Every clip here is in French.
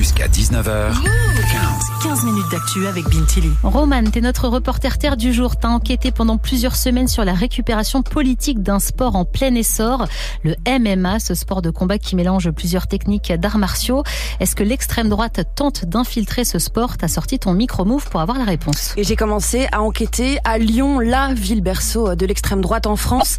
Jusqu'à 19h. 15. 15 minutes d'actu avec Bintili. Roman, t'es notre reporter terre du jour. T'as enquêté pendant plusieurs semaines sur la récupération politique d'un sport en plein essor, le MMA, ce sport de combat qui mélange plusieurs techniques d'arts martiaux. Est-ce que l'extrême droite tente d'infiltrer ce sport? T'as sorti ton micro-move pour avoir la réponse. Et j'ai commencé à enquêter à Lyon, la ville berceau de l'extrême droite en France.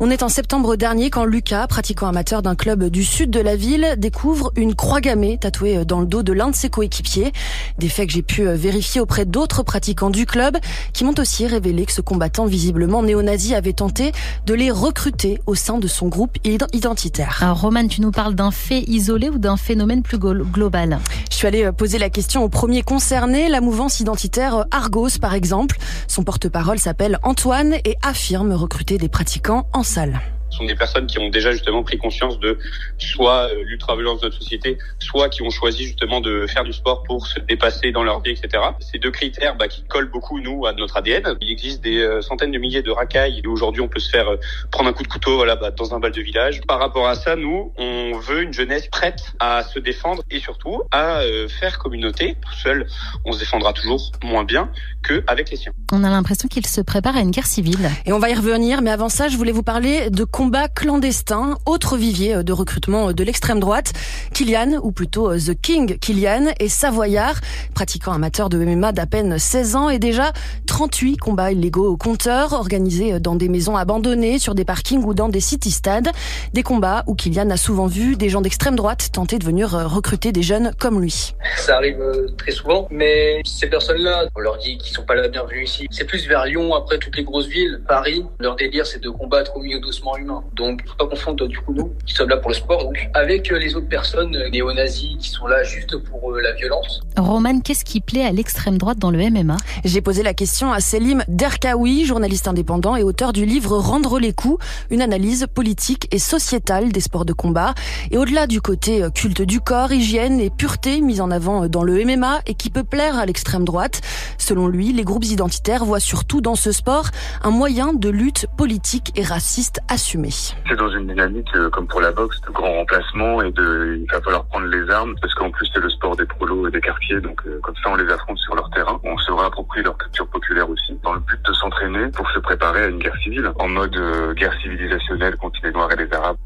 On est en septembre dernier quand Lucas, pratiquant amateur d'un club du sud de la ville, découvre une croix gammée tatouée dans le dos de l'un de ses coéquipiers. Des faits que j'ai pu vérifier auprès d'autres pratiquants du club qui m'ont aussi révélé que ce combattant visiblement néo-nazi avait tenté de les recruter au sein de son groupe identitaire. Alors Roman, tu nous parles d'un fait isolé ou d'un phénomène plus global? Je suis allée poser la question au premier concerné, la mouvance identitaire Argos par exemple. Son porte-parole s'appelle Antoine et affirme recruter des pratiquants en salle sont des personnes qui ont déjà justement pris conscience de soit euh, l'ultra-violence de notre société, soit qui ont choisi justement de faire du sport pour se dépasser dans leur vie, etc. Ces deux critères bah, qui collent beaucoup, nous, à notre ADN. Il existe des euh, centaines de milliers de racailles et aujourd'hui on peut se faire euh, prendre un coup de couteau voilà, bah, dans un bal de village. Par rapport à ça, nous, on veut une jeunesse prête à se défendre et surtout à faire communauté. Seul, on se défendra toujours moins bien qu'avec les siens. On a l'impression qu'il se prépare à une guerre civile. Et on va y revenir, mais avant ça, je voulais vous parler de combat clandestin, autre vivier de recrutement de l'extrême droite. Kylian, ou plutôt euh, The King Kylian, est savoyard, pratiquant amateur de MMA d'à peine 16 ans et déjà 38 combats illégaux au compteur, organisés dans des maisons abandonnées, sur des parkings ou dans des city-stades. Des combats où Kylian a souvent vu des gens d'extrême droite tenter de venir euh, recruter des jeunes comme lui. Ça arrive euh, très souvent, mais ces personnes-là, on leur dit qu'ils sont pas la bienvenue ici. C'est plus vers Lyon, après toutes les grosses villes, Paris. Leur délire, c'est de combattre au milieu d'ossements humains. Donc, faut pas confondre du coup nous, qui sommes là pour le sport, donc avec euh, les autres personnes euh, néo-nazis qui sont là juste pour euh, la violence. Roman, qu'est-ce qui plaît à l'extrême droite dans le MMA J'ai posé la question à Selim Derkaoui, journaliste indépendant et auteur du livre Rendre les coups, une analyse politique et sociétale des sports de combat. Et au-delà du côté culte du corps, hygiène et pureté mis en avant dans le MMA et qui peut plaire à l'extrême droite, selon lui, les groupes identitaires voient surtout dans ce sport un moyen de lutte politique et raciste assumé. C'est dans une dynamique, euh, comme pour la boxe, de grand remplacement et de, il va falloir prendre les armes parce qu'en plus c'est le sport des prolos et des quartiers, donc euh, comme ça on les affronte sur leur terrain. On se réapproprie leur culture populaire aussi, dans le but de s'entraîner pour se préparer à une guerre civile, en mode euh, guerre civilisationnelle contre les Noirs et les Arabes.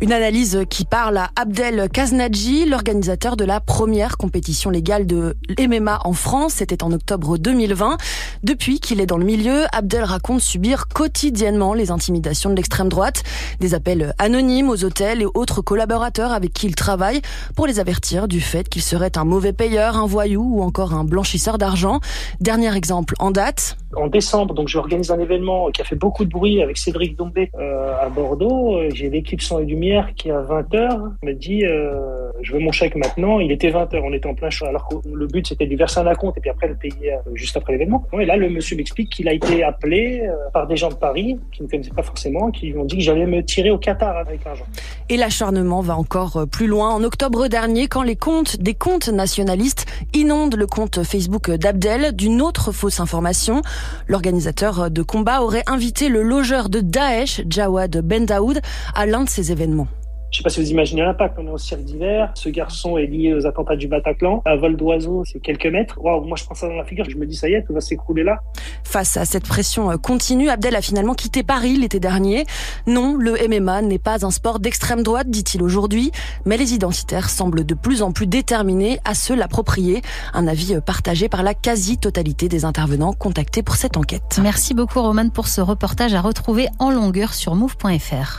Une analyse qui parle à Abdel Kaznadji, l'organisateur de la première compétition légale de MMA en France. C'était en octobre 2020. Depuis qu'il est dans le milieu, Abdel raconte subir quotidiennement les intimidations de l'extrême droite, des appels anonymes aux hôtels et autres collaborateurs avec qui il travaille pour les avertir du fait qu'il serait un mauvais payeur, un voyou ou encore un blanchisseur d'argent. Dernier exemple en date. En décembre, donc j'organise un événement qui a fait beaucoup de bruit avec Cédric Dombé euh, à Bordeaux. J'ai l'équipe son et lumière qui à 20h me dit euh, je veux mon chèque maintenant. Il était 20h, on était en plein chaud. Alors que le but c'était de lui verser un compte et puis après le payer euh, juste après l'événement. Et là le monsieur m'explique qu'il a été appelé euh, par des gens de Paris qui ne connaissaient pas forcément, qui lui ont dit que j'allais me tirer au Qatar avec l'argent. Et l'acharnement va encore plus loin. En octobre dernier, quand les comptes des comptes nationalistes inondent le compte Facebook d'Abdel d'une autre fausse information, l'organisateur de combat aurait invité le logeur de Daesh, Jawad Ben Daoud, à l'un de ses événements. Je sais pas si vous imaginez l'impact. On est au cirque d'hiver. Ce garçon est lié aux attentats du Bataclan. Un vol d'oiseau, c'est quelques mètres. Waouh, moi je prends ça dans la figure. Je me dis ça y est, tout va s'écrouler là. Face à cette pression euh, continue, Abdel a finalement quitté Paris l'été dernier. Non, le MMA n'est pas un sport d'extrême droite, dit-il aujourd'hui, mais les identitaires semblent de plus en plus déterminés à se l'approprier. Un avis euh, partagé par la quasi-totalité des intervenants contactés pour cette enquête. Merci beaucoup Roman pour ce reportage à retrouver en longueur sur move.fr.